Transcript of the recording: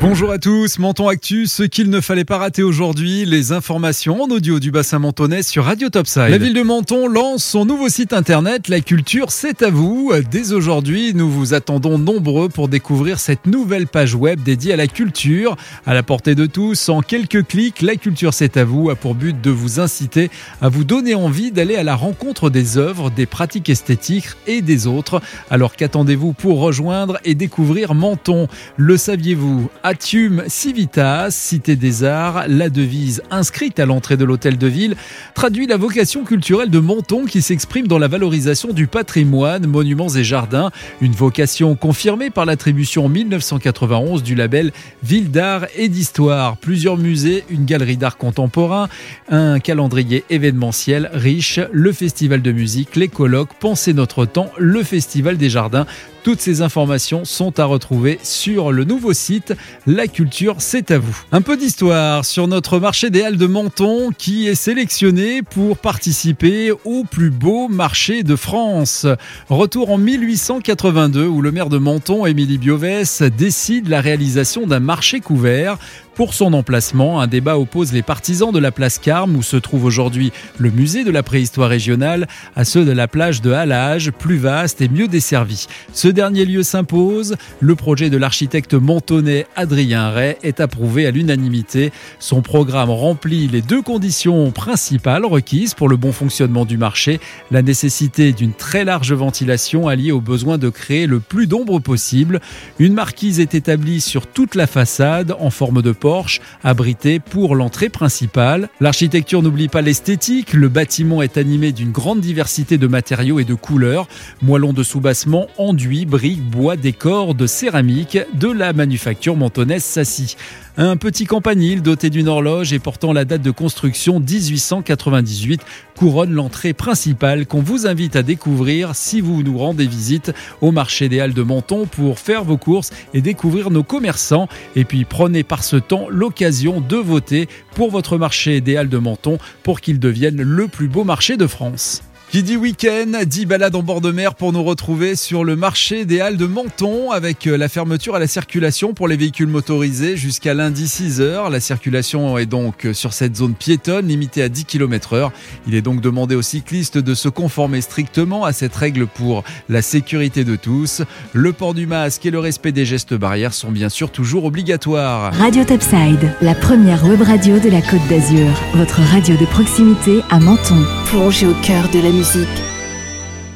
Bonjour à tous, Menton Actu, ce qu'il ne fallait pas rater aujourd'hui, les informations en audio du bassin mentonais sur Radio Topside. La ville de Menton lance son nouveau site internet La Culture, c'est à vous. Dès aujourd'hui, nous vous attendons nombreux pour découvrir cette nouvelle page web dédiée à la culture. À la portée de tous, en quelques clics, La Culture, c'est à vous a pour but de vous inciter à vous donner envie d'aller à la rencontre des œuvres, des pratiques esthétiques et des autres. Alors qu'attendez-vous pour rejoindre et découvrir Menton? Le saviez-vous? Atium Civitas, Cité des Arts, la devise inscrite à l'entrée de l'hôtel de ville, traduit la vocation culturelle de Menton qui s'exprime dans la valorisation du patrimoine, monuments et jardins, une vocation confirmée par l'attribution en 1991 du label Ville d'art et d'histoire. Plusieurs musées, une galerie d'art contemporain, un calendrier événementiel riche, le festival de musique, les colloques, Penser notre temps, le festival des jardins. Toutes ces informations sont à retrouver sur le nouveau site La Culture, c'est à vous. Un peu d'histoire sur notre marché des Halles de Menton qui est sélectionné pour participer au plus beau marché de France. Retour en 1882 où le maire de Menton, Émilie Biovès, décide la réalisation d'un marché couvert. Pour son emplacement, un débat oppose les partisans de la place Carme, où se trouve aujourd'hui le musée de la préhistoire régionale, à ceux de la plage de Halage, plus vaste et mieux desservie. Ce dernier lieu s'impose. Le projet de l'architecte montonais Adrien Ray est approuvé à l'unanimité. Son programme remplit les deux conditions principales requises pour le bon fonctionnement du marché, la nécessité d'une très large ventilation alliée au besoin de créer le plus d'ombre possible. Une marquise est établie sur toute la façade en forme de porte abrité pour l'entrée principale. L'architecture n'oublie pas l'esthétique, le bâtiment est animé d'une grande diversité de matériaux et de couleurs, moellons de soubassement, enduits, briques, bois, décors, de céramique, de la manufacture mentonnaise Sassy. Un petit campanile doté d'une horloge et portant la date de construction 1898 couronne l'entrée principale qu'on vous invite à découvrir si vous nous rendez visite au marché des Halles de Menton pour faire vos courses et découvrir nos commerçants. Et puis prenez par ce temps l'occasion de voter pour votre marché des Halles de Menton pour qu'il devienne le plus beau marché de France. Qui dit week-end, dit balade en bord de mer pour nous retrouver sur le marché des Halles de Menton avec euh, la fermeture à la circulation pour les véhicules motorisés jusqu'à lundi 6h. La circulation est donc euh, sur cette zone piétonne limitée à 10 km heure. Il est donc demandé aux cyclistes de se conformer strictement à cette règle pour la sécurité de tous. Le port du masque et le respect des gestes barrières sont bien sûr toujours obligatoires. Radio Topside, la première web radio de la Côte d'Azur. Votre radio de proximité à Menton. Plongez au cœur de la musique